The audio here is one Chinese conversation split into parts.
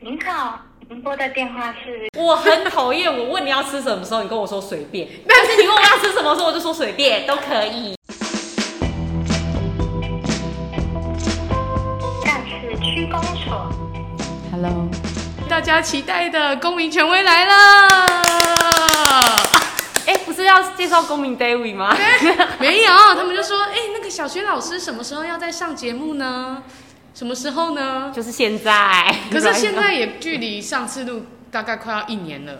您好，您拨的电话是。我很讨厌，我问你要吃什么时候，你跟我说随便；但是你问我要吃什么时候，我就说随便，都可以。下次区公所，Hello，大家期待的公民权威来了。哎，不是要介绍公民 David 吗？没有，他们就说，哎，那个小学老师什么时候要再上节目呢？什么时候呢？就是现在。可是现在也距离上次录大概快要一年了，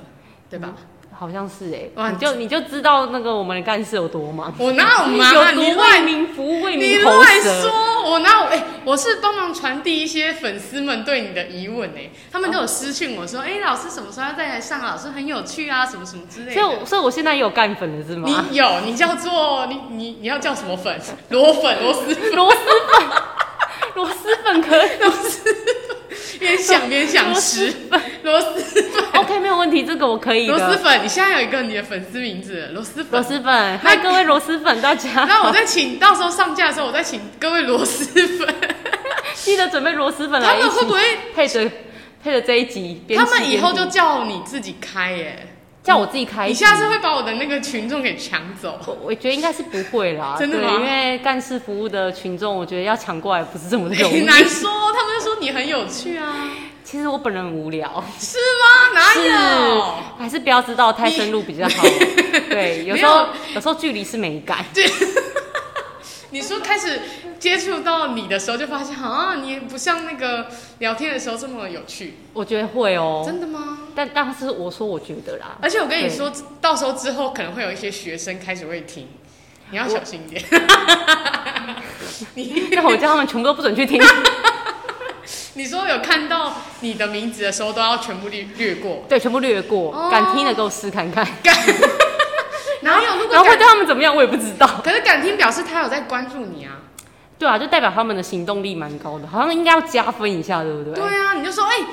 对吧？嗯、好像是哎、欸。你就你就知道那个我们的干事有多忙。我哪有忙啊？你为民服务，为民喉舌。你乱说！我哪有？哎、欸，我是帮忙传递一些粉丝们对你的疑问哎、欸，他们都有私讯我说，哎、欸，老师什么时候要再来上？老师很有趣啊，什么什么之类的。所以，所以我现在也有干粉了是吗？你有，你叫做你你你要叫什么粉？螺粉，螺蛳粉，螺蛳粉。螺蛳粉可以，螺蛳粉边想边想吃，螺蛳粉 OK 没有问题，这个我可以。螺蛳粉，你现在有一个你的粉丝名字，螺蛳粉。螺蛳粉，嗨各位螺蛳粉大家。那我再请，到时候上架的时候，我再请各位螺蛳粉，记得准备螺蛳粉来。他们会不会配着配着这一集？他们以后就叫你自己开耶。叫我自己开，你下次会把我的那个群众给抢走？我我觉得应该是不会啦，真的吗？因为干事服务的群众，我觉得要抢过来不是这么容易。很难说，他们就说你很有趣啊。其实我本人很无聊。是吗？哪有？还是不要知道太深入比较好。对，有时候有，有时候距离是美感。对。你说开始接触到你的时候，就发现啊，你不像那个聊天的时候这么有趣。我觉得会哦。真的吗？但但是我说我觉得啦。而且我跟你说，到时候之后可能会有一些学生开始会听，你要小心一点。你 那我叫他们全部都不准去听。你说有看到你的名字的时候，都要全部略略过。对，全部略过。哦、敢听的给我试看看。然后有，然后会对他们怎么样，我也不知道。可是敢听表示他有在关注你啊。对啊，就代表他们的行动力蛮高的，好像应该要加分一下，对不对？对啊，你就说哎、欸，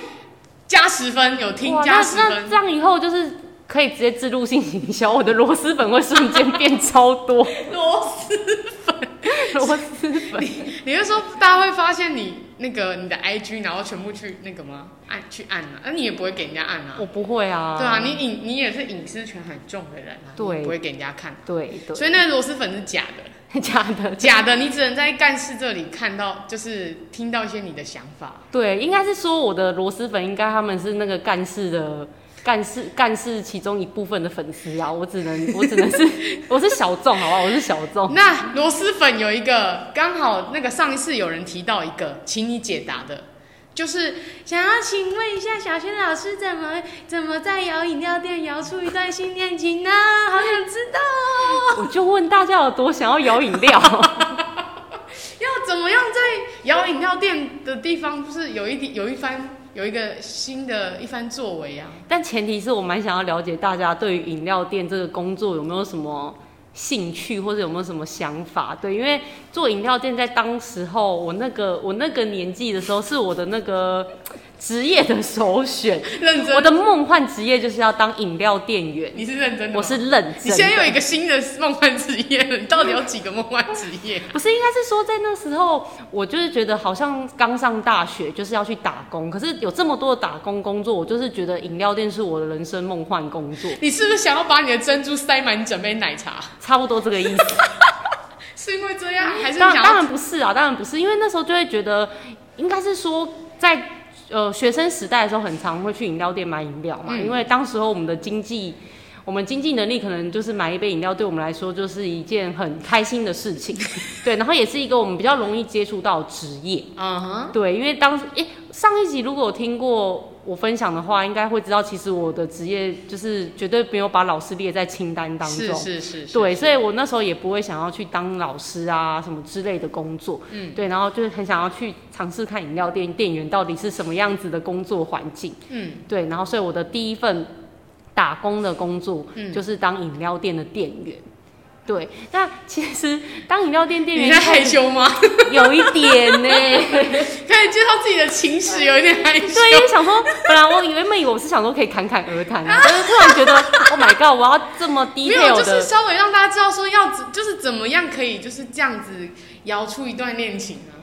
加十分，有听加十分。那这样以后就是可以直接自入性行销，我的螺蛳粉会瞬间变超多。螺蛳粉，螺蛳粉。你你就说大家会发现你那个你的 IG，然后全部去那个吗？按去按啊？那你也不会给人家按啊？我不会啊。对啊，你隐你也是隐私权很重的人啊，对，不会给人家看。对对。所以那个螺蛳粉是假的，假的，假的。你只能在干事这里看到，就是听到一些你的想法。对，应该是说我的螺蛳粉，应该他们是那个干事的。干事干事其中一部分的粉丝啊，我只能 我只能是我是小众，好不好？我是小众。那螺蛳粉有一个刚好那个上一次有人提到一个，请你解答的，就是想要请问一下小轩老师怎么怎么在摇饮料店摇出一段新恋情呢？好想知道。哦我就问大家有多想要摇饮料？要怎么样在摇饮料店的地方，就是有一点有一番。有一个新的一番作为啊！但前提是我蛮想要了解大家对于饮料店这个工作有没有什么兴趣，或者有没有什么想法？对，因为做饮料店在当时候，我那个我那个年纪的时候，是我的那个。职业的首选，认真。我的梦幻职业就是要当饮料店员。你是认真的？我是认真的。你现在有一个新的梦幻职业，你到底有几个梦幻职业？不是，应该是说在那时候，我就是觉得好像刚上大学就是要去打工，可是有这么多的打工工作，我就是觉得饮料店是我的人生梦幻工作。你是不是想要把你的珍珠塞满整杯奶茶？差不多这个意思。是因为这样，还是当当然不是啊，当然不是，因为那时候就会觉得，应该是说在。呃，学生时代的时候，很常会去饮料店买饮料嘛，嗯、因为当时候我们的经济，我们经济能力可能就是买一杯饮料，对我们来说就是一件很开心的事情，对，然后也是一个我们比较容易接触到职业，嗯哼，对，因为当时，上一集如果有听过。我分享的话，应该会知道，其实我的职业就是绝对没有把老师列在清单当中。是是是，是。对，所以我那时候也不会想要去当老师啊，什么之类的工作。嗯。对，然后就是很想要去尝试看饮料店店员到底是什么样子的工作环境。嗯。对，然后所以我的第一份打工的工作，就是当饮料店的店员。对，那其实当饮料店店员，你在害羞吗？有一点呢，可以介绍自己的情史，有一点害羞。对，因为想说，本来我原本以为我是想说可以侃侃而谈，但是突然觉得，Oh my god，我要这么低调的，没有，就是稍微让大家知道说要，就是怎么样可以就是这样子摇出一段恋情呢？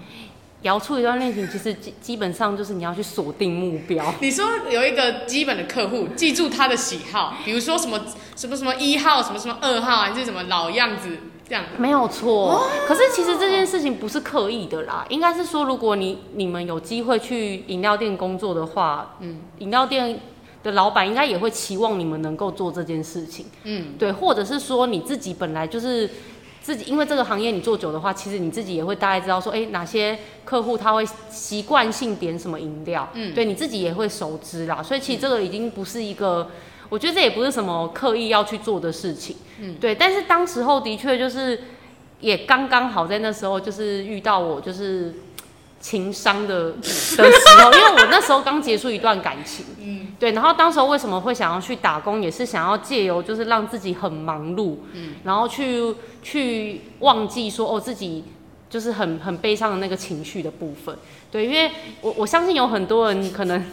摇出一段恋情，其实基基本上就是你要去锁定目标。你说有一个基本的客户，记住他的喜好，比如说什么什么什么一号，什么什么二号，还是什么老样子这样。没有错。可是其实这件事情不是刻意的啦，应该是说，如果你你们有机会去饮料店工作的话，嗯，饮料店的老板应该也会期望你们能够做这件事情。嗯，对，或者是说你自己本来就是。自己因为这个行业你做久的话，其实你自己也会大概知道说，哎，哪些客户他会习惯性点什么饮料，嗯，对，你自己也会熟知啦。所以其实这个已经不是一个，我觉得这也不是什么刻意要去做的事情，嗯，对。但是当时候的确就是也刚刚好在那时候就是遇到我就是。情伤的 的时候，因为我那时候刚结束一段感情，嗯，对，然后当时候为什么会想要去打工，也是想要借由就是让自己很忙碌，嗯，然后去去忘记说哦自己就是很很悲伤的那个情绪的部分，对，因为我我相信有很多人可能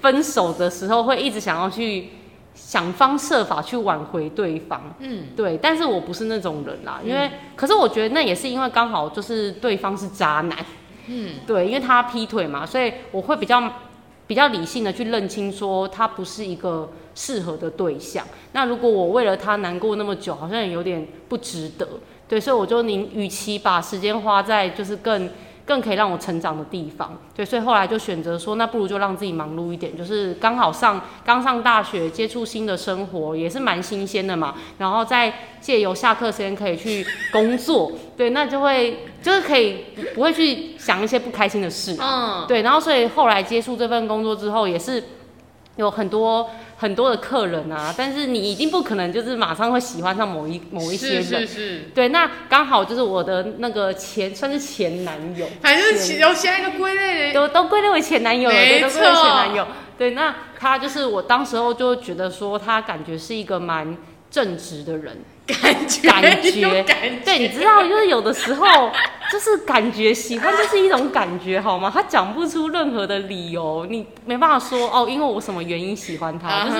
分手的时候会一直想要去想方设法去挽回对方，嗯，对，但是我不是那种人啦，因为、嗯、可是我觉得那也是因为刚好就是对方是渣男。嗯，对，因为他劈腿嘛，所以我会比较比较理性的去认清，说他不是一个适合的对象。那如果我为了他难过那么久，好像有点不值得。对，所以我就宁与其把时间花在就是更。更可以让我成长的地方，对，所以后来就选择说，那不如就让自己忙碌一点，就是刚好上刚上大学，接触新的生活，也是蛮新鲜的嘛。然后再借由下课时间可以去工作，对，那就会就是可以不会去想一些不开心的事，嗯，对。然后所以后来接触这份工作之后，也是有很多。很多的客人啊，但是你一定不可能就是马上会喜欢上某一某一些人，是是是，对，那刚好就是我的那个前算是前男友，反正有现在都归类都都归类为前男友了，对，都归类为前男友，对，那他就是我当时候就觉得说他感觉是一个蛮正直的人。感觉，感觉，对，你知道，就是有的时候，就是感觉喜欢就是一种感觉，好吗？他讲不出任何的理由，你没办法说哦，因为我什么原因喜欢他，就是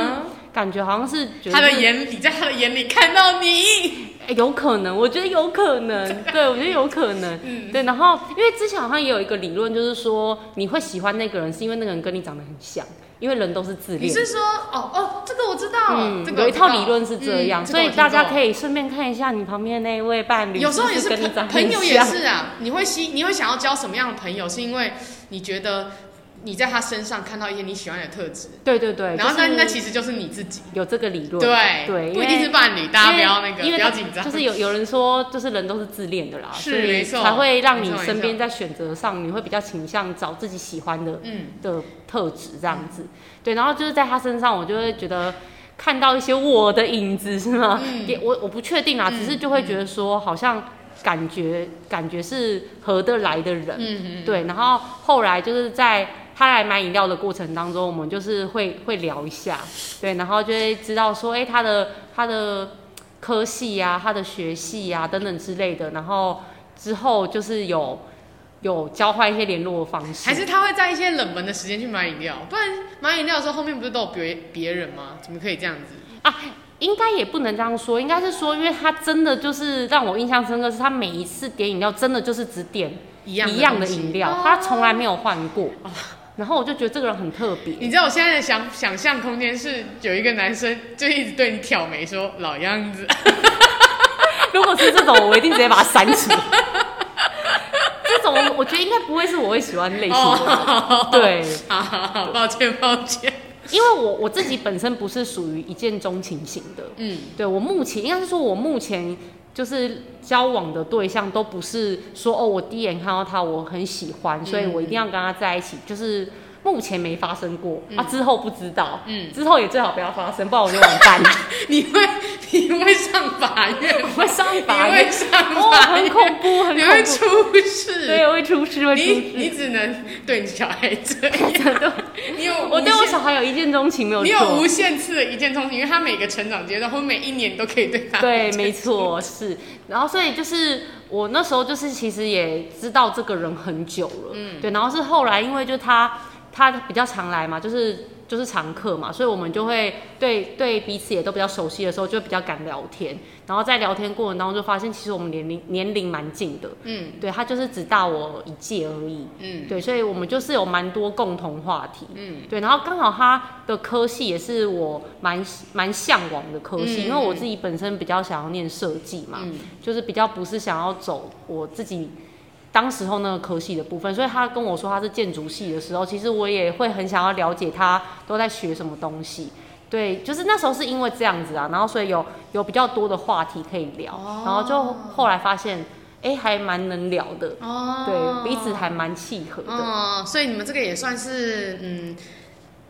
感觉好像是觉得他的眼里，在他的眼里看到你，欸，有可能，我觉得有可能，对，我觉得有可能，嗯，对。然后，因为之前好像也有一个理论，就是说你会喜欢那个人，是因为那个人跟你长得很像。因为人都是自恋。你是说，哦哦，这个我知道，嗯，这个有一套理论是这样，嗯，所以大家可以顺便看一下你旁边那一位伴侣。有时候也是朋朋友也是啊，你会希你会想要交什么样的朋友，是因为你觉得你在他身上看到一些你喜欢的特质。对对对。然后那那其实就是你自己有这个理论。对对，不一定是伴侣，大家不要那个不要紧张。就是有有人说，就是人都是自恋的啦，没错才会让你身边在选择上，你会比较倾向找自己喜欢的嗯的特质这样子。对，然后就是在他身上，我就会觉得看到一些我的影子，是吗？嗯、也我我不确定啊，嗯、只是就会觉得说，好像感觉、嗯、感觉是合得来的人。嗯嗯。对，然后后来就是在他来买饮料的过程当中，我们就是会会聊一下，对，然后就会知道说，哎，他的他的科系呀、啊，他的学系呀、啊、等等之类的，然后之后就是有。有交换一些联络的方式，还是他会在一些冷门的时间去买饮料？不然买饮料的时候后面不是都有别别人吗？怎么可以这样子啊？应该也不能这样说，应该是说，因为他真的就是让我印象深刻，是他每一次点饮料真的就是只点一样的饮料，他从来没有换过。哦、然后我就觉得这个人很特别。你知道我现在的想想象空间是有一个男生就一直对你挑眉说老样子。如果是这种，我一定直接把他删除。这种我觉得应该不会是我会喜欢类型对，好好好，抱歉抱歉，因为我我自己本身不是属于一见钟情型的，嗯，对我目前应该是说，我目前就是交往的对象都不是说哦，我第一眼看到他我很喜欢，嗯、所以我一定要跟他在一起，就是。目前没发生过，嗯、啊，之后不知道，嗯，之后也最好不要发生，不然我就完蛋。你会你会上法院，会上法院，会上法院，哦，很恐怖，很恐怖，你会出事，对，会出事，会出事。你你只能对你小孩这样，你有我对我小孩有一见钟情没有，你有无限次的一见钟情，因为他每个成长阶段或每一年都可以对他。对，没错，是。然后所以就是我那时候就是其实也知道这个人很久了，嗯，对，然后是后来因为就他。他比较常来嘛，就是就是常客嘛，所以我们就会对对彼此也都比较熟悉的时候，就比较敢聊天。然后在聊天过程当中，就发现其实我们年龄年龄蛮近的。嗯，对，他就是只大我一届而已。嗯，对，所以我们就是有蛮多共同话题。嗯，对，然后刚好他的科系也是我蛮蛮向往的科系，嗯，因为我自己本身比较想要念设计嘛，嗯，就是比较不是想要走我自己。当时候那个科系的部分，所以他跟我说他是建筑系的时候，其实我也会很想要了解他都在学什么东西。对，就是那时候是因为这样子啊，然后所以有有比较多的话题可以聊，哦、然后就后来发现，哎、欸，还蛮能聊的。哦，对，彼此还蛮契合的。哦，所以你们这个也算是嗯。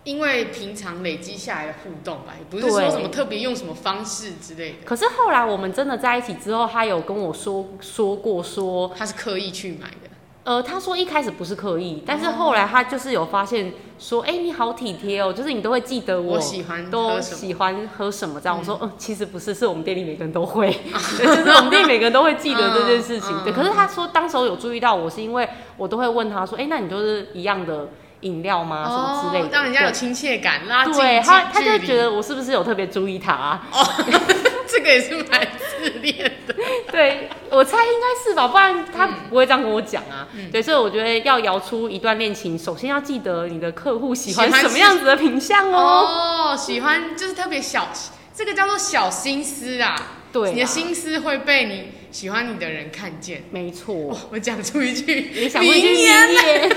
因为平常累积下来的互动吧，也不是说什么特别用什么方式之类的。可是后来我们真的在一起之后，他有跟我说说过说他是刻意去买的。呃，他说一开始不是刻意，但是后来他就是有发现说，哎、欸，你好体贴哦，就是你都会记得我，我喜欢都喜欢喝什么这样。我说，嗯，其实不是，是我们店里每个人都会，就是我们店里每个人都会记得这件事情。对，可是他说当时候有注意到我是因为我都会问他说，哎、欸，那你就是一样的。饮料吗？什么之类的，让人家有亲切感，拉近他，他就觉得我是不是有特别注意他啊？哦，这个也是蛮自恋的。对，我猜应该是吧，不然他不会这样跟我讲啊。嗯、对，所以我觉得要摇出一段恋情，首先要记得你的客户喜欢什么样子的品相哦。哦，喜欢就是特别小，这个叫做小心思啊。对，你的心思会被你喜欢你的人看见。没错，我讲出一句名言。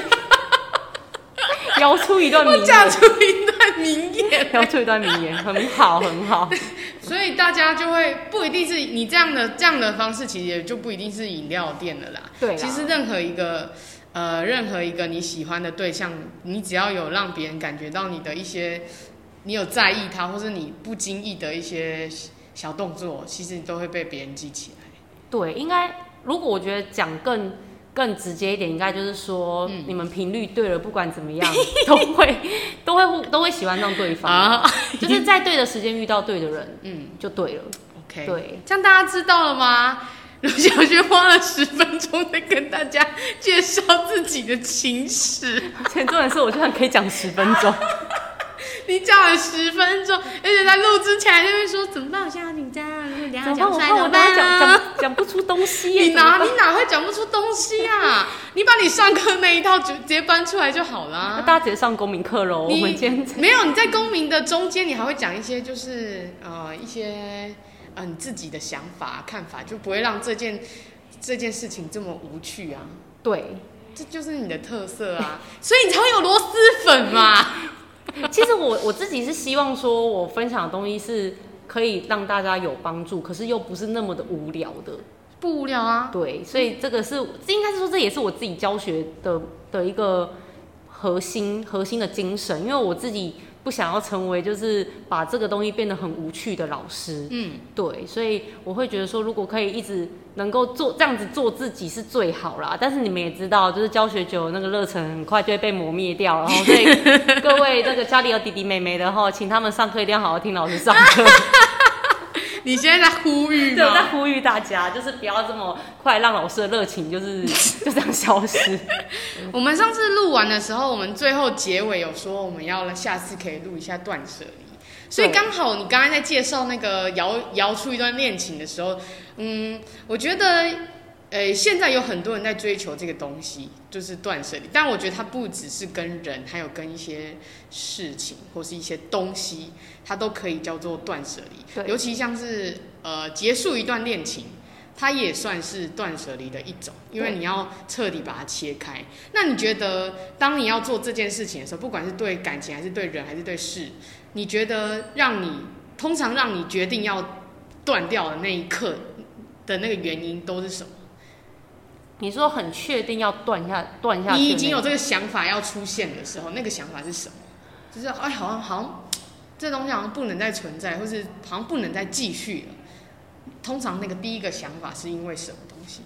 聊出一段名言，讲出一段名言，聊出一段名言，很好，很好。所以大家就会不一定是你这样的这样的方式，其实也就不一定是饮料店的啦。对，其实任何一个呃，任何一个你喜欢的对象，你只要有让别人感觉到你的一些，你有在意他，或是你不经意的一些小动作，其实你都会被别人记起来。对，应该如果我觉得讲更。更直接一点，应该就是说，嗯、你们频率对了，不管怎么样，都会都会都会喜欢上对方，啊、就是在对的时间遇到对的人，嗯，就对了。OK，对，这样大家知道了吗？卢小轩花了十分钟在跟大家介绍自己的情史，前重点是我居然可以讲十分钟。你讲了十分钟，而且在录之前那边说怎么办？我现在好紧张啊！如果等下讲出来怎么办啊？讲讲不出东西，你哪你哪会讲不出东西啊？你把你上课那一套就直接搬出来就好了。那大家直接上公民课喽。我们今天没有你在公民的中间，你还会讲一些就是呃一些呃你自己的想法看法，就不会让这件这件事情这么无趣啊。对，这就是你的特色啊，所以你才会有螺蛳粉嘛。其实我我自己是希望说，我分享的东西是可以让大家有帮助，可是又不是那么的无聊的，不无聊啊。对，所以这个是应该是说，这也是我自己教学的的一个核心核心的精神，因为我自己。不想要成为就是把这个东西变得很无趣的老师，嗯，对，所以我会觉得说，如果可以一直能够做这样子做自己是最好啦。但是你们也知道，就是教学久了那个热忱很快就会被磨灭掉，然后所以各位那个家里有弟弟妹妹的哈，请他们上课一定要好好听老师上课。你现在在呼吁吗？对，我在呼吁大家，就是不要这么快让老师的热情就是 就这样消失。我们上次录完的时候，我们最后结尾有说我们要下次可以录一下断舍离，所以刚好你刚才在介绍那个摇摇出一段恋情的时候，嗯，我觉得。呃，现在有很多人在追求这个东西，就是断舍离。但我觉得它不只是跟人，还有跟一些事情或是一些东西，它都可以叫做断舍离。对，尤其像是呃结束一段恋情，它也算是断舍离的一种，因为你要彻底把它切开。那你觉得，当你要做这件事情的时候，不管是对感情，还是对人，还是对事，你觉得让你通常让你决定要断掉的那一刻的那个原因都是什么？你说很确定要断下断下去，你已经有这个想法要出现的时候，那个想法是什么？就是哎，好像好像这东西好像不能再存在，或是好像不能再继续了。通常那个第一个想法是因为什么东西？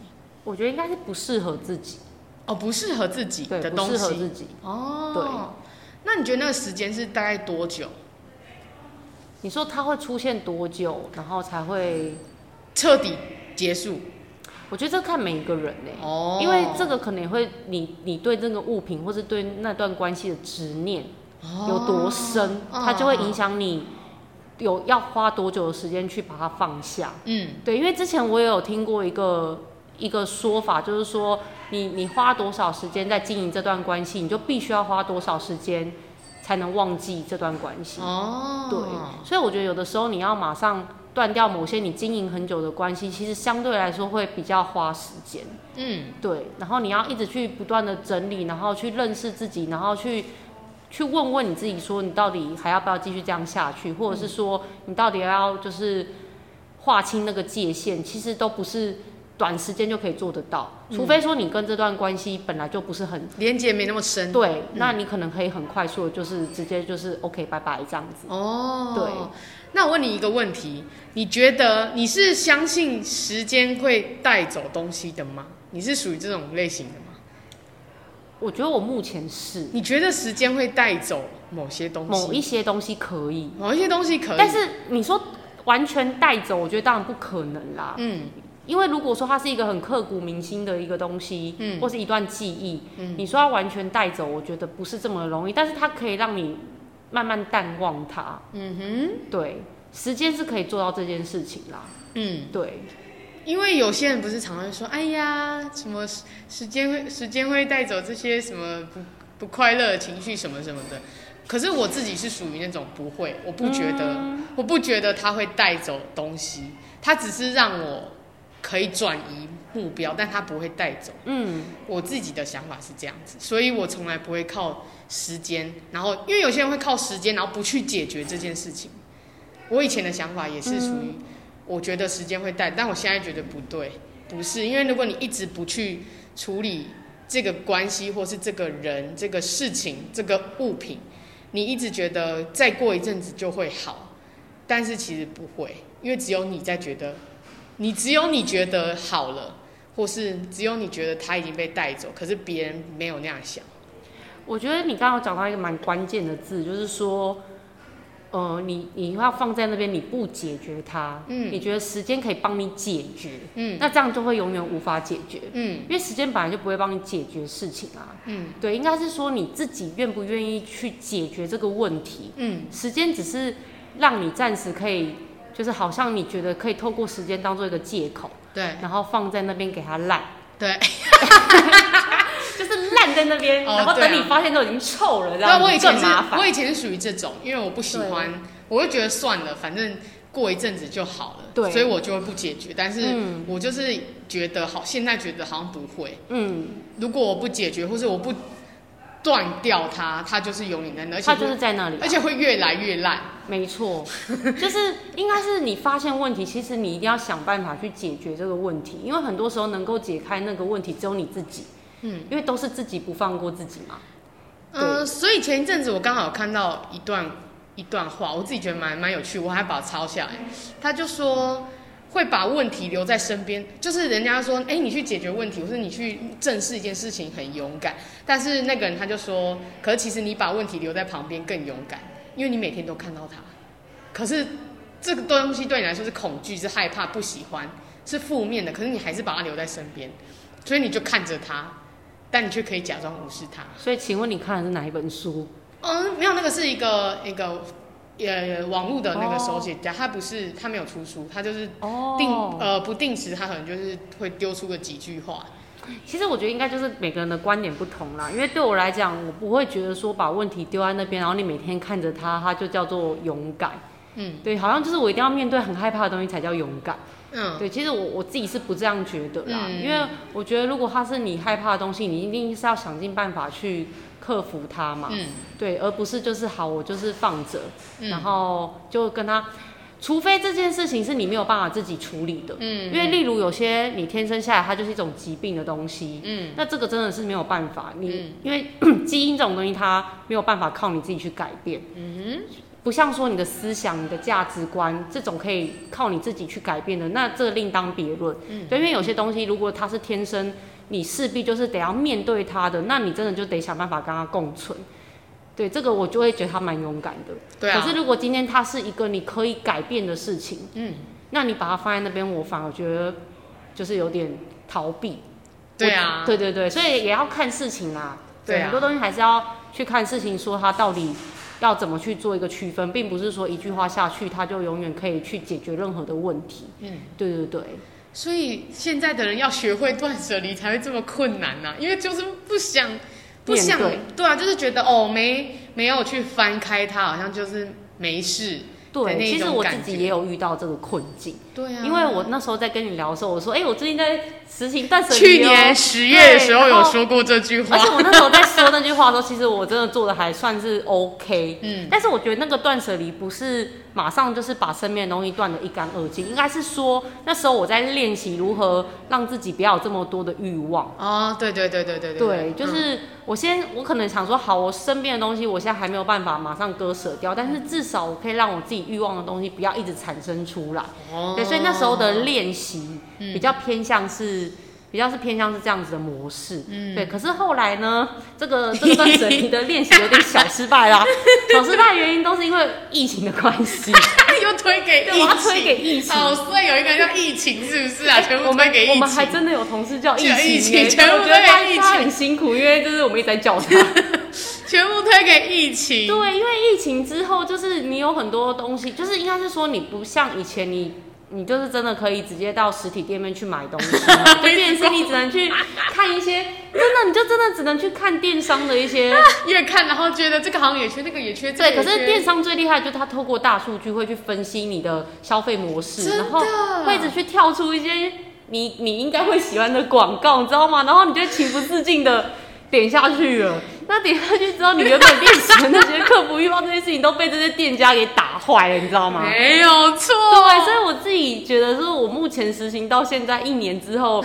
我觉得应该是不适合自己。哦，不适合自己的东西。不适合自己。哦，对。那你觉得那个时间是大概多久？你说它会出现多久，然后才会彻底结束？我觉得这看每一个人呢、欸，哦，因为这个可能也会你你对这个物品或是对那段关系的执念有多深，哦、它就会影响你有要花多久的时间去把它放下。嗯，对，因为之前我也有听过一个一个说法，就是说你你花多少时间在经营这段关系，你就必须要花多少时间才能忘记这段关系。哦，对，所以我觉得有的时候你要马上。断掉某些你经营很久的关系，其实相对来说会比较花时间。嗯，对。然后你要一直去不断的整理，然后去认识自己，然后去去问问你自己，说你到底还要不要继续这样下去，或者是说你到底要就是划清那个界限，其实都不是短时间就可以做得到。除非说你跟这段关系本来就不是很连接没那么深。对，那你可能可以很快速的，就是直接就是 OK 拜拜这样子。哦，对。那我问你一个问题，你觉得你是相信时间会带走东西的吗？你是属于这种类型的吗？我觉得我目前是。你觉得时间会带走某些东西？某一些东西可以，某一些东西可以。但是你说完全带走，我觉得当然不可能啦。嗯，因为如果说它是一个很刻骨铭心的一个东西，嗯，或是一段记忆，嗯，你说要完全带走，我觉得不是这么容易。但是它可以让你。慢慢淡忘它。嗯哼，对，时间是可以做到这件事情啦。嗯，对，因为有些人不是常常说，哎呀，什么时间会时间会带走这些什么不不快乐的情绪什么什么的。可是我自己是属于那种不会，我不觉得，嗯、我不觉得它会带走东西，它只是让我可以转移目标，但它不会带走。嗯，我自己的想法是这样子，所以我从来不会靠。时间，然后因为有些人会靠时间，然后不去解决这件事情。我以前的想法也是属于，我觉得时间会带，但我现在觉得不对，不是，因为如果你一直不去处理这个关系，或是这个人、这个事情、这个物品，你一直觉得再过一阵子就会好，但是其实不会，因为只有你在觉得，你只有你觉得好了，或是只有你觉得他已经被带走，可是别人没有那样想。我觉得你刚刚讲到一个蛮关键的字，就是说，呃，你你要放在那边，你不解决它，嗯，你觉得时间可以帮你解决，嗯，那这样就会永远无法解决，嗯，因为时间本来就不会帮你解决事情啊，嗯，对，应该是说你自己愿不愿意去解决这个问题，嗯，时间只是让你暂时可以，就是好像你觉得可以透过时间当做一个借口，对，然后放在那边给它烂，对。就是烂在那边，然后等你发现都已经臭了，这样子更麻烦。我以前是属于这种，因为我不喜欢，我就觉得算了，反正过一阵子就好了，对，所以我就会不解决。但是我就是觉得好，现在觉得好像不会。嗯，如果我不解决，或是我不断掉它，它就是永远在那，它就是在那里，而且会越来越烂。没错，就是应该是你发现问题，其实你一定要想办法去解决这个问题，因为很多时候能够解开那个问题，只有你自己。嗯，因为都是自己不放过自己嘛。嗯、呃，所以前一阵子我刚好看到一段一段话，我自己觉得蛮蛮有趣，我还把它抄下来。他就说会把问题留在身边，就是人家说，哎、欸，你去解决问题，或是你去正视一件事情很勇敢。但是那个人他就说，可是其实你把问题留在旁边更勇敢，因为你每天都看到它。可是这个东西对你来说是恐惧、是害怕、不喜欢、是负面的，可是你还是把它留在身边，所以你就看着它。但你却可以假装无视他。所以，请问你看的是哪一本书？嗯，没有，那个是一个一个呃网络的那个手写家，他不是他没有出书，他就是定、哦、呃不定时，他可能就是会丢出个几句话。其实我觉得应该就是每个人的观点不同啦，因为对我来讲，我不会觉得说把问题丢在那边，然后你每天看着他，他就叫做勇敢。嗯，对，好像就是我一定要面对很害怕的东西才叫勇敢。嗯，对，其实我我自己是不这样觉得啦，嗯，因为我觉得如果它是你害怕的东西，你一定是要想尽办法去克服它嘛。嗯，对，而不是就是好，我就是放着，嗯，然后就跟他，除非这件事情是你没有办法自己处理的。嗯，因为例如有些你天生下来它就是一种疾病的东西。嗯，那这个真的是没有办法，你，嗯，因为 基因这种东西它没有办法靠你自己去改变。嗯哼。不像说你的思想、你的价值观这种可以靠你自己去改变的，那这另当别论。嗯，对，因为有些东西如果它是天生，你势必就是得要面对它的，那你真的就得想办法跟它共存。对，这个我就会觉得他蛮勇敢的。对啊。可是如果今天他是一个你可以改变的事情，嗯，那你把它放在那边，我反而觉得就是有点逃避。对啊，对对对，所以也要看事情啦。对啊，很多东西还是要去看事情，说他到底要怎么去做一个区分，并不是说一句话下去，他就永远可以去解决任何的问题。嗯，对对对。所以现在的人要学会断舍离才会这么困难呐、啊，因为就是不想不想对，对啊，就是觉得哦，没没有去翻开它，好像就是没事。对，其实我自己也有遇到这个困境。对啊，因为我那时候在跟你聊的时候，我说，哎、欸，我最近在实行断舍离。去年十月的时候有说过这句话，而且我那时候在说那句话的时候，其实我真的做的还算是 OK。嗯，但是我觉得那个断舍离不是马上就是把身边的东西断的一干二净，应该是说那时候我在练习如何让自己不要有这么多的欲望。哦，对对对对对对，对，就是我先，我可能想说，好，我身边的东西我现在还没有办法马上割舍掉，但是至少我可以让我自己欲望的东西不要一直产生出来。哦，对，所以那时候的练习比较偏向是，嗯、比较是偏向是这样子的模式。嗯，对。可是后来呢，这个这个断舍离的练习有点小失败啦。小失败的原因都是因为疫情的关系。又推给疫情，我要推给疫情。好，所以有一个人叫疫情，是不是啊？全部推给疫情。我们还真的有同事叫疫情，欸，疫情全部推给疫情，他很辛苦，因为就是我们一直在叫他。全部推给疫情。对，因为疫情之后，就是你有很多东西，就是应该是说你不像以前你。你就是真的可以直接到实体店面去买东西，就变成你只能去看一些，真的你就真的只能去看电商的一些，越看然后觉得这个好像也缺，那个也缺。对，可是电商最厉害就是它透过大数据会去分析你的消费模式，然后会一直去跳出一些你你应该会喜欢的广告，你知道吗？然后你就情不自禁的点下去了。那点下去之后，你原本练习的那些克服欲望这些事情都被这些店家给打坏了，你知道吗？没有错。对，所以我自己觉得，说我目前实行到现在一年之后，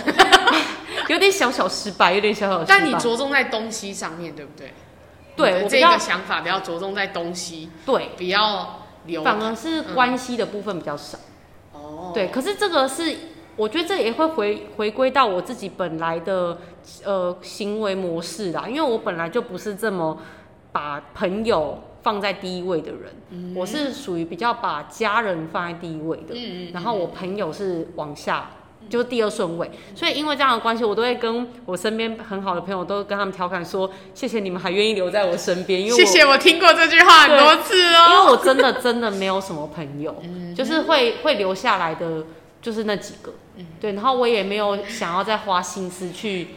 有点小小失败，有点小小失败。但你着重在东西上面对不对？对，我这个想法比较着重在东西，对，比较留。反而是关系的部分比较少。哦、嗯。对，可是这个是。我觉得这也会回回归到我自己本来的呃行为模式啦，因为我本来就不是这么把朋友放在第一位的人，嗯、我是属于比较把家人放在第一位的，嗯、然后我朋友是往下，就是第二顺位，所以因为这样的关系，我都会跟我身边很好的朋友都跟他们调侃说，谢谢你们还愿意留在我身边，因为我谢谢我听过这句话很多次哦，因为我真的真的没有什么朋友，嗯、就是会会留下来的。就是那几个，嗯，对，然后我也没有想要再花心思去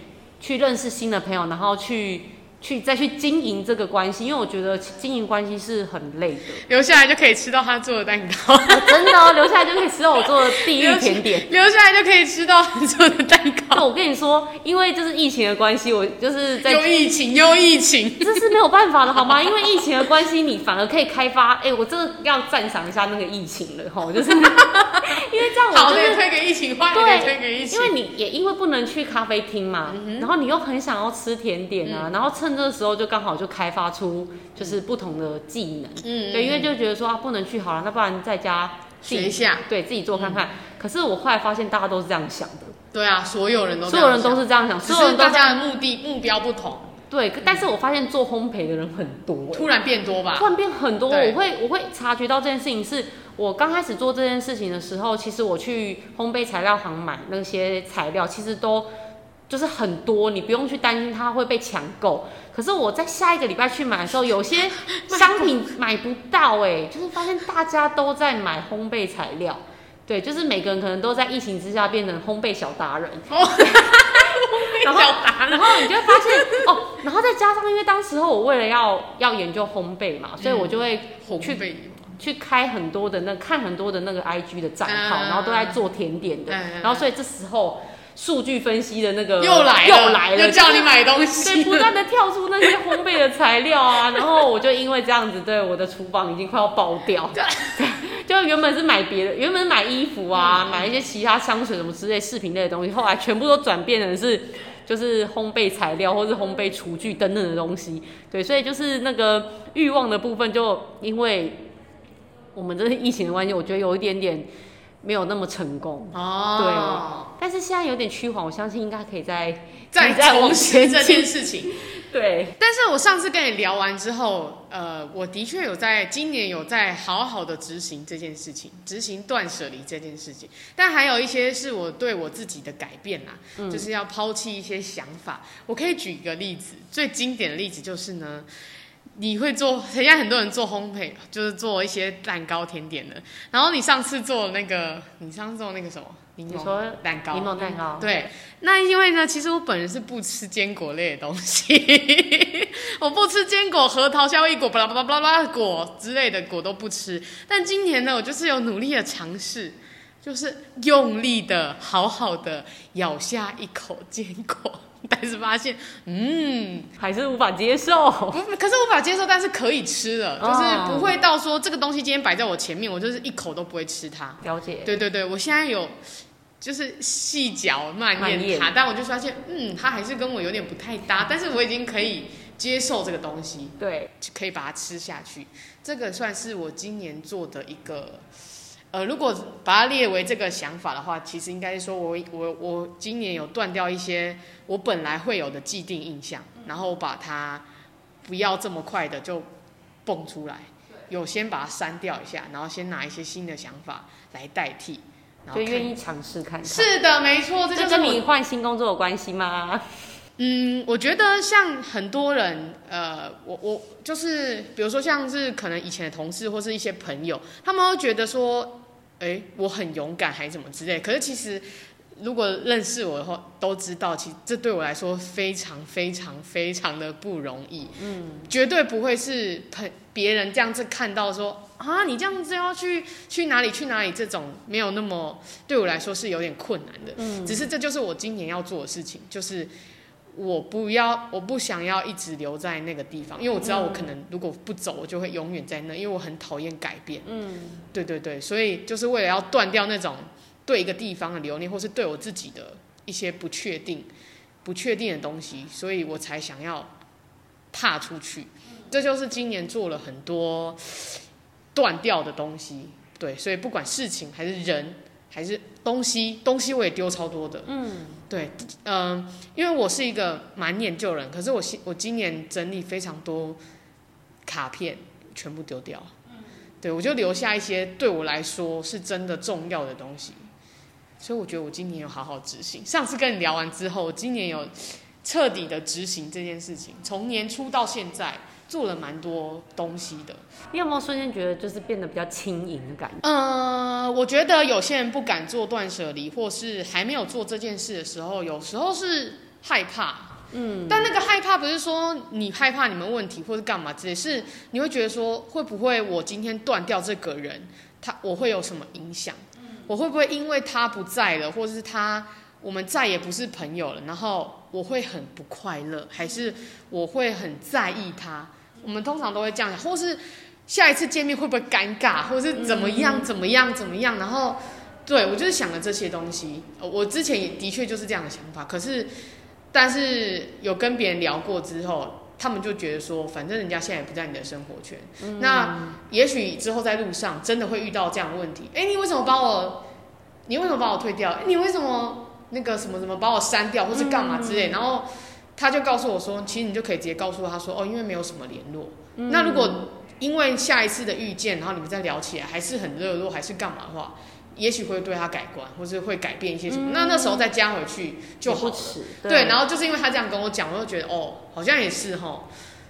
去认识新的朋友，然后去。去再去经营这个关系，因为我觉得经营关系是很累的。留下来就可以吃到他做的蛋糕，哦、真的哦，留下来就可以吃到我做的地狱甜点。留下来就可以吃到你做的蛋糕。我跟你说，因为就是疫情的关系，我就是在有疫情，有疫情，这是没有办法的，好吗？因为疫情的关系，你反而可以开发。哎，我真的要赞赏一下那个疫情了，哈，就是 因为这样我、就是，好的推给疫情，坏的推给疫情。因为你也因为不能去咖啡厅嘛，嗯、然后你又很想要吃甜点啊，嗯、然后趁。这个时候就刚好就开发出就是不同的技能，嗯，对，因为就觉得说啊不能去好了，那不然在家学一下，对自己做看看。可是我后来发现大家都是这样想的，对啊，所有人都所有人都是这样想，所有人大家的目的目标不同，对。但是我发现做烘焙的人很多，突然变多吧，突然变很多。我会我会察觉到这件事情是我刚开始做这件事情的时候，其实我去烘焙材料行买那些材料，其实都。就是很多，你不用去担心它会被抢购。可是我在下一个礼拜去买的时候，有些 商品买不到哎、欸，就是发现大家都在买烘焙材料，对，就是每个人可能都在疫情之下变成烘焙小达人。哦、然后，然后你就会发现哦，然后再加上，因为当时候我为了要要研究烘焙嘛，所以我就会去、嗯、去开很多的那看很多的那个 IG 的账号，然后都在做甜点的，然后所以这时候。数据分析的那个又来了，又来了，又叫你买东西，对，不断的跳出那些烘焙的材料啊，然后我就因为这样子，对，我的厨房已经快要爆掉。对，就原本是买别的，原本是买衣服啊，嗯、买一些其他香水什么之类饰品类的东西，后来全部都转变成是就是烘焙材料或是烘焙厨具等等的东西。对，所以就是那个欲望的部分，就因为我们这是疫情的关系，我觉得有一点点。没有那么成功哦，对，但是现在有点趋缓，我相信应该可以再再再重拾这件事情。对。但是我上次跟你聊完之后，呃，我的确有在今年有在好好的执行这件事情，执行断舍离这件事情。但还有一些是我对我自己的改变啦，嗯、就是要抛弃一些想法。我可以举一个例子，最经典的例子就是呢。你会做，现在很多人做烘焙，就是做一些蛋糕、甜点的。然后你上次做那个，你上次做那个什么？柠檬蛋糕。柠檬蛋糕。对，那因为呢，其实我本人是不吃坚果类的东西，我不吃坚果、核桃、夏威夷果、巴拉巴拉巴拉果之类的果都不吃。但今年呢，我就是有努力的尝试，就是用力的、好好的咬下一口坚果。但是发现，嗯，还是无法接受。不，可是无法接受，但是可以吃了，哦、就是不会到说这个东西今天摆在我前面，我就是一口都不会吃它。了解。对对对，我现在有就是细嚼慢咽它，但我就发现，嗯，它还是跟我有点不太搭，但是我已经可以接受这个东西，对，可以把它吃下去。这个算是我今年做的一个。呃，如果把它列为这个想法的话，其实应该是说我我我今年有断掉一些我本来会有的既定印象，然后把它不要这么快的就蹦出来，有先把它删掉一下，然后先拿一些新的想法来代替，就愿意尝试看看。是的，没错，这就是跟你换新工作有关系吗？嗯，我觉得像很多人，呃，我我就是比如说像是可能以前的同事或是一些朋友，他们会觉得说。哎，我很勇敢，还是什么之类。可是其实，如果认识我的话，都知道，其实这对我来说非常非常非常的不容易。嗯，绝对不会是朋别人这样子看到说啊，你这样子要去去哪里去哪里这种，没有那么对我来说是有点困难的。嗯，只是这就是我今年要做的事情，就是。我不要，我不想要一直留在那个地方，因为我知道我可能如果不走，我就会永远在那，因为我很讨厌改变。嗯，对对对，所以就是为了要断掉那种对一个地方的留恋，或是对我自己的一些不确定、不确定的东西，所以我才想要踏出去。这就是今年做了很多断掉的东西。对，所以不管事情还是人。还是东西，东西我也丢超多的。嗯，对，嗯、呃，因为我是一个蛮念旧人，可是我我今年整理非常多卡片，全部丢掉。嗯，对，我就留下一些对我来说是真的重要的东西。所以我觉得我今年有好好执行。上次跟你聊完之后，我今年有彻底的执行这件事情，从年初到现在。做了蛮多东西的，你有没有瞬间觉得就是变得比较轻盈的感觉？呃，我觉得有些人不敢做断舍离，或是还没有做这件事的时候，有时候是害怕。嗯，但那个害怕不是说你害怕你们问题或是干嘛之类，是你会觉得说会不会我今天断掉这个人，他我会有什么影响？我会不会因为他不在了，或是他我们再也不是朋友了，然后我会很不快乐，还是我会很在意他？我们通常都会这样想，或是下一次见面会不会尴尬，或是怎么样怎么样怎么样？然后，对，我就是想了这些东西。我之前也的确就是这样的想法，可是，但是有跟别人聊过之后，他们就觉得说，反正人家现在也不在你的生活圈。嗯、那也许之后在路上真的会遇到这样的问题。哎，你为什么把我？你为什么把我退掉？你为什么那个什么什么把我删掉，或是干嘛之类？然后。他就告诉我说，其实你就可以直接告诉他说，哦，因为没有什么联络。嗯、那如果因为下一次的遇见，然后你们再聊起来，还是很热络，还是干嘛的话，也许会对他改观，或是会改变一些什么。嗯、那那时候再加回去就好了。对，对，然后就是因为他这样跟我讲，我就觉得哦，好像也是哈。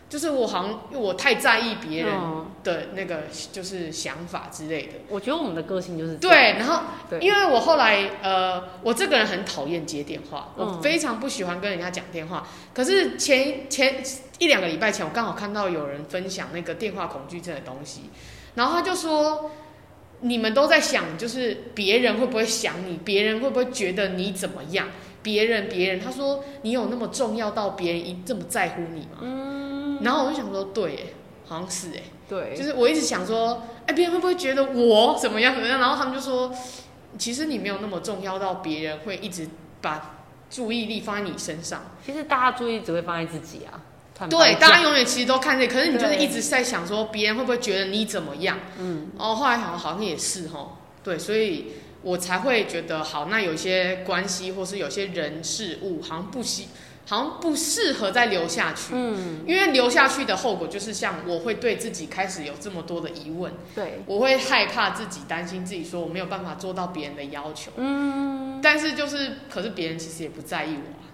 就是我好像因为我太在意别人的那个就是想法之类的。我觉得我们的个性就是对，然后因为我后来呃，我这个人很讨厌接电话，我非常不喜欢跟人家讲电话。可是前前一两个礼拜前，我刚好看到有人分享那个电话恐惧症的东西，然后他就说，你们都在想，就是别人会不会想你，别人会不会觉得你怎么样？别人别人，他说你有那么重要到别人一这么在乎你吗？嗯。然后我就想说，对，好像是哎，对，就是我一直想说，哎，别人会不会觉得我怎么样怎么样？然后他们就说，其实你没有那么重要到别人会一直把注意力放在你身上。其实大家注意只会放在自己啊。对，大家永远其实都看这，可是你就是一直在想说，别人会不会觉得你怎么样？嗯。哦，后来好好像也是哦，对，所以我才会觉得好，那有些关系或是有些人事物好像不喜。好像不适合再留下去。嗯，因为留下去的后果就是像我会对自己开始有这么多的疑问，对，我会害怕自己，担心自己，说我没有办法做到别人的要求。嗯，但是就是，可是别人其实也不在意我啊。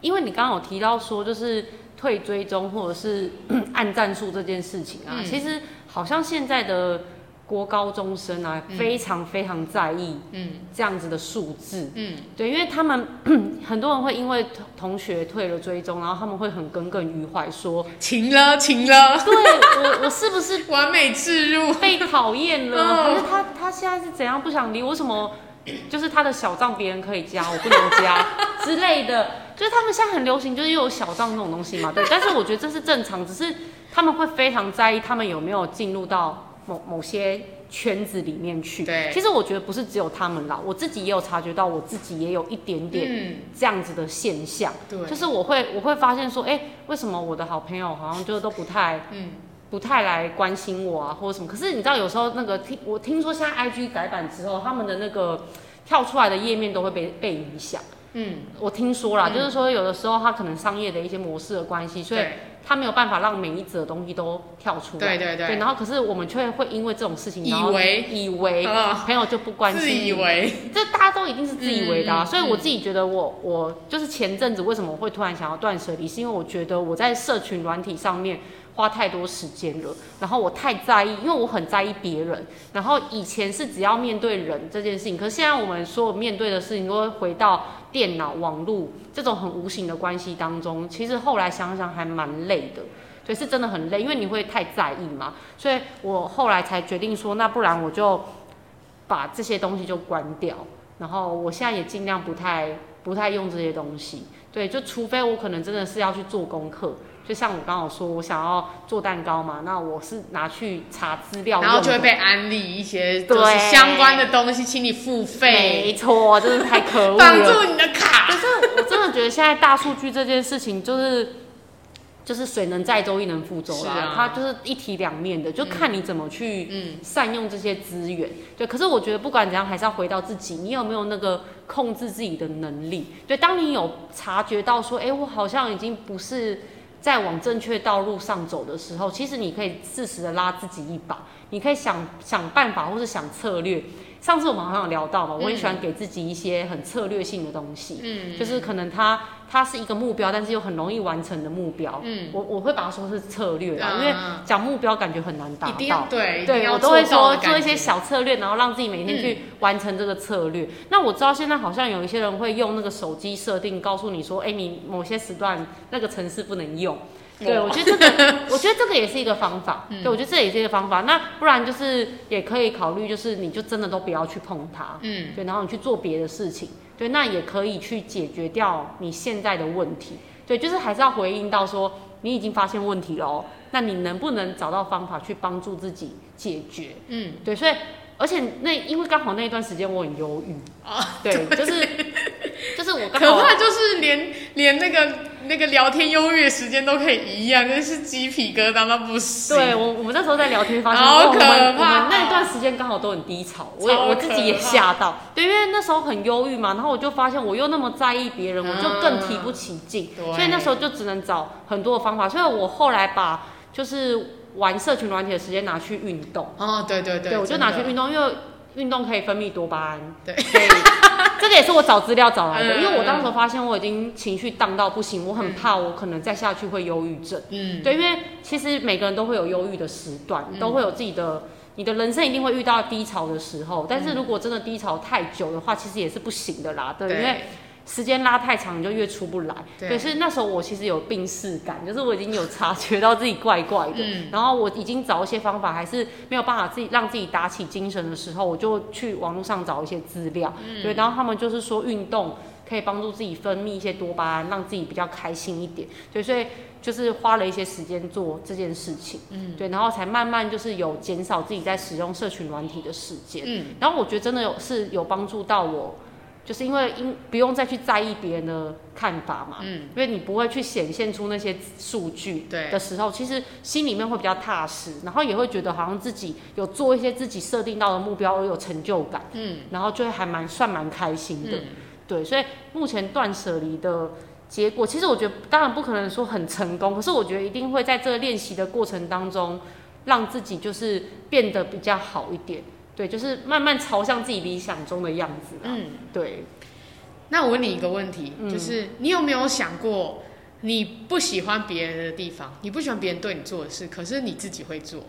因为你刚刚有提到说，就是退追踪或者是 按战术这件事情啊，嗯其实好像现在的国高中生啊，嗯非常非常在意嗯这样子的数字。嗯，对，因为他们 很多人会因为同同学退了追踪，然后他们会很耿耿于怀，说，停了停了，对我我是不是 完美置入。被讨厌了？哦可是他他现在是怎样不想理我？为什么？就是他的小账别人可以加，我不能加 之类的。就是他们现在很流行，就是又有小账这种东西嘛，对。但是我觉得这是正常，只是他们会非常在意他们有没有进入到某某些圈子里面去。对其实我觉得不是只有他们啦，我自己也有察觉到，我自己也有一点点嗯，这样子的现象。对，就是我会我会发现说，哎、为什么我的好朋友好像就都不太。嗯不太来关心我啊，或者什么。可是你知道，有时候那个听我听说，现在 IG 改版之后，他们的那个跳出来的页面都会被被影响。嗯，我听说啦，嗯就是说有的时候他可能商业的一些模式的关系，所以对他没有办法让每一则东西都跳出来。对对对，然后可是我们却会因为这种事情，以为以为啊朋友就不关心自，以为，这大家都一定是自以为的啊。所以我自己觉得我我就是前阵子为什么我会突然想要断舍离，是因为我觉得我在社群软体上面。花太多时间了，然后我太在意，因为我很在意别人。然后以前是只要面对人这件事情，可是现在我们所有面对的事情都会回到电脑、网络这种很无形的关系当中。其实后来想想还蛮累的，对，是真的很累，因为你会太在意嘛。所以我后来才决定说，那不然我就把这些东西就关掉。然后我现在也尽量不太不太用这些东西，对，就除非我可能真的是要去做功课。就像我刚好说，我想要做蛋糕嘛，那我是拿去查资料，然后就会被安利一些就对是相关的东西，请你付费，没错，真是太可恶了。绑住你的卡可。是我真的觉得现在大数据这件事情，就是就是水能载舟，亦能覆舟啦，啊它就是一体两面的，就看你怎么去嗯善用这些资源。对，可是我觉得不管怎样，还是要回到自己，你有没有那个控制自己的能力？对，当你有察觉到说，哎、欸，我好像已经不是。在往正确道路上走的时候，其实你可以适时的拉自己一把，你可以想想办法，或是想策略。上次我们好像有聊到嘛，我很喜欢给自己一些很策略性的东西，嗯，就是可能它它是一个目标，但是又很容易完成的目标，嗯，我我会把它说是策略啦，嗯、因为讲目标感觉很难达到，对，对我都会说做做一些小策略，然后让自己每天去完成这个策略。嗯、那我知道现在好像有一些人会用那个手机设定，告诉你说，哎、欸，你某些时段那个城市不能用。对，我觉得这个，我觉得这个也是一个方法。嗯、对，我觉得这也是一个方法。那不然就是也可以考虑，就是你就真的都不要去碰它。嗯，对，然后你去做别的事情。对，那也可以去解决掉你现在的问题。对，就是还是要回应到说，你已经发现问题了哦，那你能不能找到方法去帮助自己解决？嗯，对，所以而且那因为刚好那一段时间我很忧郁啊，对，就是就是我刚好可怕，就是连连那个。那个聊天忧郁的时间都可以一样，真是鸡皮疙瘩到不行。对我，我们那时候在聊天，发现好可怕，我们我们那一段时间刚好都很低潮，我也我自己也吓到。对，因为那时候很忧郁嘛，然后我就发现我又那么在意别人，嗯、我就更提不起劲，所以那时候就只能找很多的方法。所以我后来把就是玩社群软体的时间拿去运动。哦，对对对，对，我就拿去运动，因为运动可以分泌多巴胺。对。这个也是我找资料找来的，嗯、因为我当时发现我已经情绪荡到不行，我很怕我可能再下去会忧郁症。嗯，对，因为其实每个人都会有忧郁的时段，嗯、都会有自己的，你的人生一定会遇到低潮的时候。但是如果真的低潮太久的话，其实也是不行的啦。对，对因为时间拉太长，你就越出不来。对，所以那时候我其实有病逝感，就是我已经有察觉到自己怪怪的。嗯，然后我已经找一些方法，还是没有办法自己让自己打起精神的时候，我就去网络上找一些资料。嗯，对，然后他们就是说运动可以帮助自己分泌一些多巴胺，让自己比较开心一点。对，所以就是花了一些时间做这件事情。嗯，对，然后才慢慢就是有减少自己在使用社群软体的时间。嗯，然后我觉得真的有是有帮助到我。就是因为因不用再去在意别人的看法嘛，嗯，因为你不会去显现出那些数据的时候，其实心里面会比较踏实，然后也会觉得好像自己有做一些自己设定到的目标而有成就感，嗯，然后就会还蛮算蛮开心的，对，所以目前断舍离的结果，其实我觉得当然不可能说很成功，可是我觉得一定会在这个练习的过程当中，让自己就是变得比较好一点。对，就是慢慢朝向自己理想中的样子。嗯，对。那我问你一个问题，嗯、就是你有没有想过，你不喜欢别人的地方，你不喜欢别人对你做的事，可是你自己会做？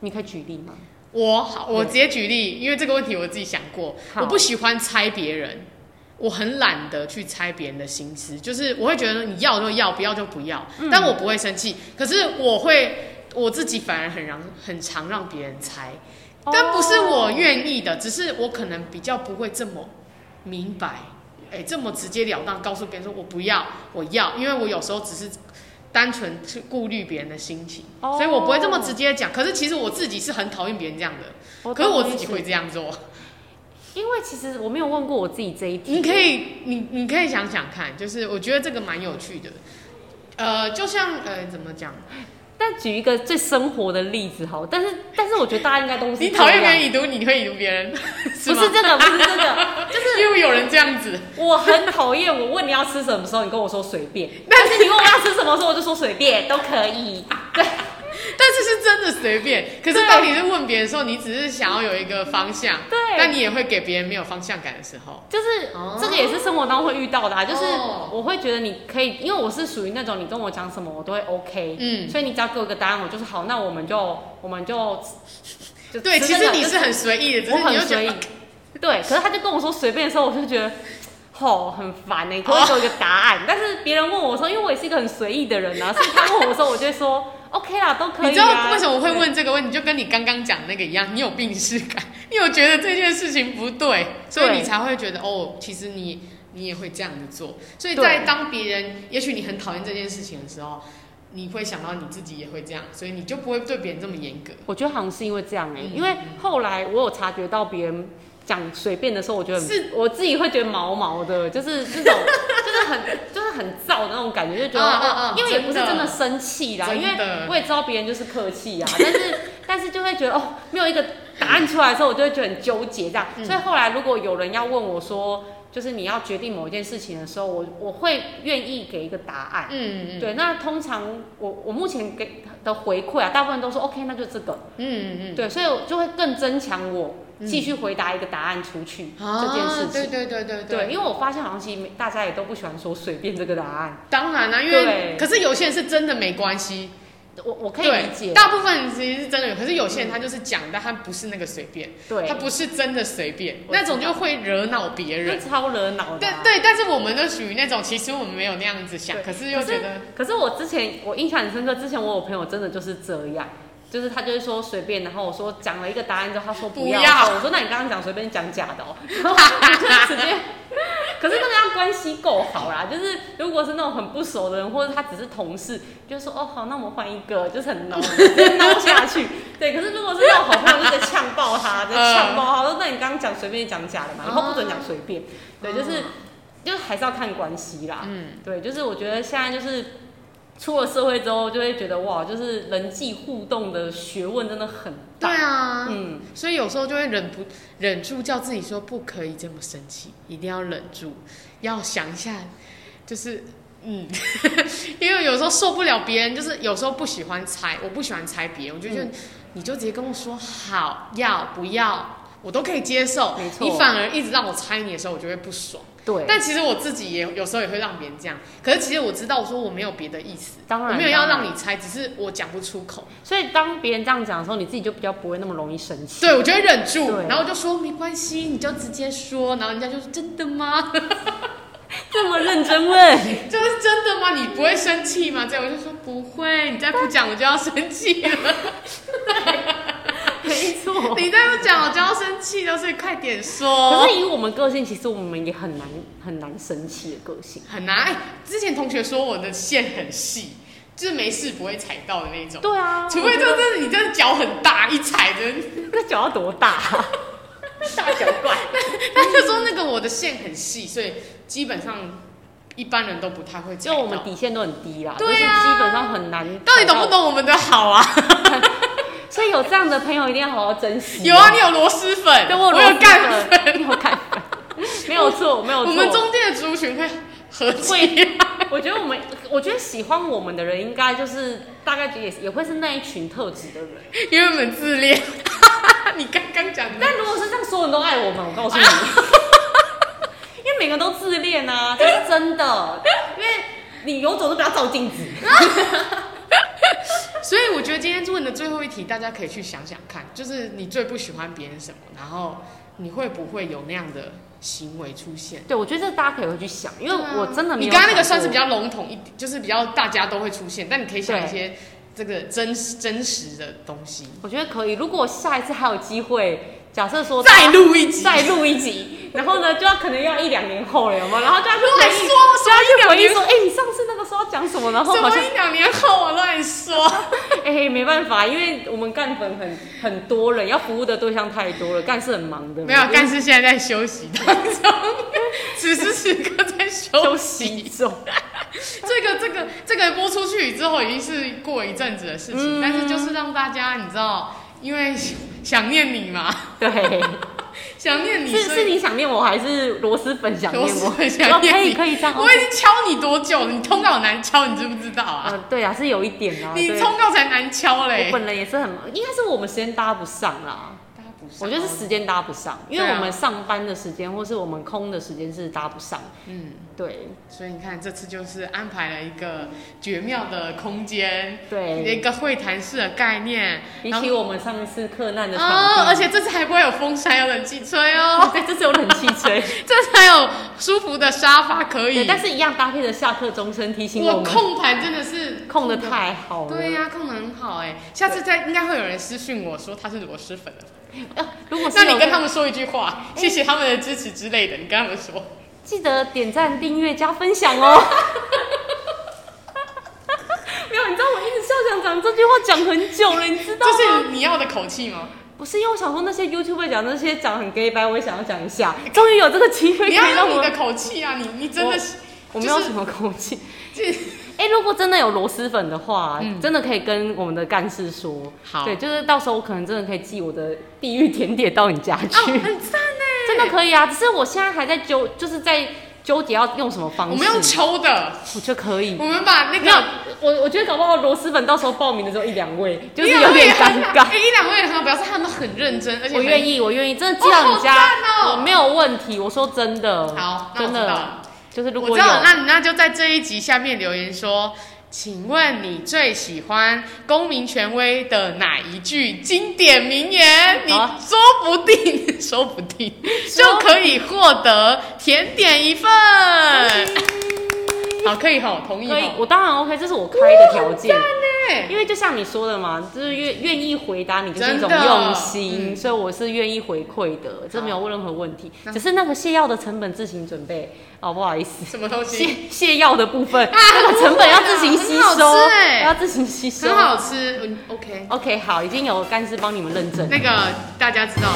你可以举例吗？我好，我直接举例，因为这个问题我自己想过。我不喜欢猜别人，我很懒得去猜别人的心思，就是我会觉得你要就要，不要就不要，嗯、但我不会生气。可是我会，我自己反而很让很常让别人猜，但不是我愿意的，只是我可能比较不会这么明白，哎，这么直截了当告诉别人说我不要，我要，因为我有时候只是。单纯去顾虑别人的心情，oh. 所以我不会这么直接讲。可是其实我自己是很讨厌别人这样的，oh. 可是我自己会这样做。因为其实我没有问过我自己这一题。你可以，你你可以想想看，就是我觉得这个蛮有趣的。呃，就像呃，怎么讲？但举一个最生活的例子好，但是但是我觉得大家应该都是 你讨厌别人已读，你会已读别人，不是这个，不是这个，就是 因为有人这样子。我很讨厌，我问你要吃什么时候，你跟我说随便，但是你问我要吃什么时候，我就说随便都可以。对。但是是真的随便，可是当你是问别人的时候，你只是想要有一个方向，对，但你也会给别人没有方向感的时候，就是、哦、这个也是生活当中会遇到的啊，就是我会觉得你可以，因为我是属于那种你跟我讲什么我都会 OK，嗯，所以你只要给我一个答案，我就是好，那我们就我们就，就对，其实你是很随意的，我很随意，对，可是他就跟我说随便的时候，我就觉得。吼，很烦呢，可以给我一个答案。但是别人问我说，因为我也是一个很随意的人啊，所以他问我的时候，我就会说 OK 啦，都可以啊。你知道为什么我会问这个问题？就跟你刚刚讲那个一样，你有病耻感，你有觉得这件事情不对，所以你才会觉得哦，其实你你也会这样子做。所以在当别人，也许你很讨厌这件事情的时候，你会想到你自己也会这样，所以你就不会对别人这么严格。我觉得好像是因为这样哎，因为后来我有察觉到别人。讲随便的时候，我觉得是我自己会觉得毛毛的，就是这种，就是很，就是很燥的那种感觉，就觉得，因为也不是真的生气啦，因为我也知道别人就是客气啊，但是，但是就会觉得哦，没有一个答案出来的时候，我就会觉得很纠结这样。嗯、所以后来如果有人要问我说，就是你要决定某一件事情的时候，我我会愿意给一个答案。嗯嗯。对，那通常我我目前给的回馈啊，大部分都说 OK，那就这个。嗯嗯嗯。对，所以我就会更增强我。继续回答一个答案出去、嗯、这件事情，对对对对对，对，因为我发现好像其实大家也都不喜欢说随便这个答案。当然啦、啊，因为可是有些人是真的没关系，我我可以理解。大部分其实是真的有，可是有些人他就是讲，嗯、但他不是那个随便，对，他不是真的随便，那种就会惹恼别人，超惹恼的、啊。对对，但是我们都属于那种，其实我们没有那样子想，可是又觉得可。可是我之前我印象很深刻，之前我有朋友真的就是这样。就是他就是说随便，然后我说讲了一个答案之后，他说不要，不要我说那你刚刚讲随便讲假的哦，然后就直接，可是那个要关系够好啦，就是如果是那种很不熟的人，或者他只是同事，就说哦好，那我们换一个，就是很闹，直接闹下去。对，可是如果是那种好朋友，就直接呛爆他，直接呛爆他，说那你刚刚讲随便讲假的嘛，以后不准讲随便。对，就是就还是要看关系啦。嗯，对，就是我觉得现在就是。出了社会之后，就会觉得哇，就是人际互动的学问真的很大。对啊，嗯，所以有时候就会忍不忍住叫自己说不可以这么生气，一定要忍住，要想一下，就是嗯，因为有时候受不了别人，就是有时候不喜欢猜，我不喜欢猜别人，我就觉得你就直接跟我说好要不要，我都可以接受。没错，你反而一直让我猜你的时候，我就会不爽。对，但其实我自己也有时候也会让别人这样，可是其实我知道，我说我没有别的意思，当然我没有要让你猜，只是我讲不出口。所以当别人这样讲的时候，你自己就比较不会那么容易生气。对，我就会忍住，然后我就说没关系，你就直接说，然后人家就说真的吗？这么认真问，这是真的吗？你不会生气吗？这样我就说不会，你再不讲我就要生气了。没错，你再不讲，我就要生气了，所以快点说。可是以我们个性，其实我们也很难很难生气的个性，很难。哎，之前同学说我的线很细，就是没事不会踩到的那种。对啊，除非就是你这个脚很大，一踩的，那脚要多大？大脚怪。他就说那个我的线很细，所以基本上一般人都不太会。就我们底线都很低啦，对啊，基本上很难。到底懂不懂我们的好啊？所以有这样的朋友一定要好好珍惜。有啊，你有螺蛳粉，对我有干粉，有干粉，没有错，没有错。我们中间的族群会和气。我觉得我们，我觉得喜欢我们的人，应该就是大概也也会是那一群特质的人，因为我们自恋。你刚刚讲的，但如果是这样，所有人都爱我们，我告诉你，因为每个人都自恋啊，这是真的。因为你有种都不要照镜子。所以我觉得今天问的最后一题，大家可以去想想看，就是你最不喜欢别人什么，然后你会不会有那样的行为出现？对，我觉得这大家可以回去想，因为我真的没有。你刚刚那个算是比较笼统一点，就是比较大家都会出现，但你可以想一些这个真真实的东西。我觉得可以，如果下一次还有机会，假设说再录一集，再录一集。然后呢，就要可能要一两年后了，有吗？然后就要去乱说，就要去回忆说，哎、欸，你上次那个时候讲什么？然后好像一两年后我乱说，哎、欸，没办法，因为我们干粉很很多人，要服务的对象太多了，干事很忙的。没有，干事现在在休息当中，此时此刻在休息中。这个这个这个播出去之后，已经是过一阵子的事情，嗯、但是就是让大家你知道，因为想念你嘛，对。想念你是是你想念我还是螺蛳粉想念我？螺想念可以可以这样。我已经敲你多久了？你通告很难敲，你知不知道啊？呃，对啊，是有一点啊。你通告才难敲嘞。我本人也是很忙，应该是我们时间搭不上啦。我觉得是时间搭不上，因为我们上班的时间或是我们空的时间是搭不上。嗯，对。所以你看，这次就是安排了一个绝妙的空间，对，一个会谈式的概念。比起我们上一次客难的场哦，而且这次还不会有风扇，有冷气吹哦。对，这次有冷气吹，这次还有舒服的沙发可以。但是一样搭配的下课钟声提醒我们。我控盘真的是控的太好了。对呀、啊，控的很好哎。下次再应该会有人私讯我说他是螺蛳粉的。啊、如果是那你跟他们说一句话，欸、谢谢他们的支持之类的，你跟他们说，记得点赞、订阅、加分享哦。没有，你知道我一直笑想讲这句话讲很久了，你知道吗？这是你要的口气吗？不是，因为我想说那些 YouTuber 讲那些讲很 gay 白，我也想要讲一下。终于有这个机会，你要用你的口气啊！你你真的是我，我没有什么口气。哎、欸，如果真的有螺蛳粉的话，嗯、真的可以跟我们的干事说。好，对，就是到时候我可能真的可以寄我的地狱甜点到你家去。哦、很赞呢，真的可以啊！只是我现在还在纠，就是在纠结要用什么方式。我们用抽的，我觉得可以。我们把那个，我我觉得搞不好螺蛳粉到时候报名的时候一两位，就是有点尴尬。哎、欸，一两位的话，表示他们很认真，而且我愿意，我愿意，真的寄到你家，哦、我没有问题。我说真的，好，真的，就是如果我知道，那你那就在这一集下面留言说。请问你最喜欢公民权威的哪一句经典名言？你说不定，说不定就可以获得甜点一份。好，可以哈，同意。可以，我当然 OK，这是我开的条件。因为就像你说的嘛，就是愿愿意回答你就是一种用心，所以我是愿意回馈的，这没有任何问题。只是那个泻药的成本自行准备。哦，不好意思，什么东西？泻泻药的部分，那个成本要自行吸收，要自行吸收。很好吃，嗯，OK，OK，好，已经有干事帮你们认证。那个大家知道。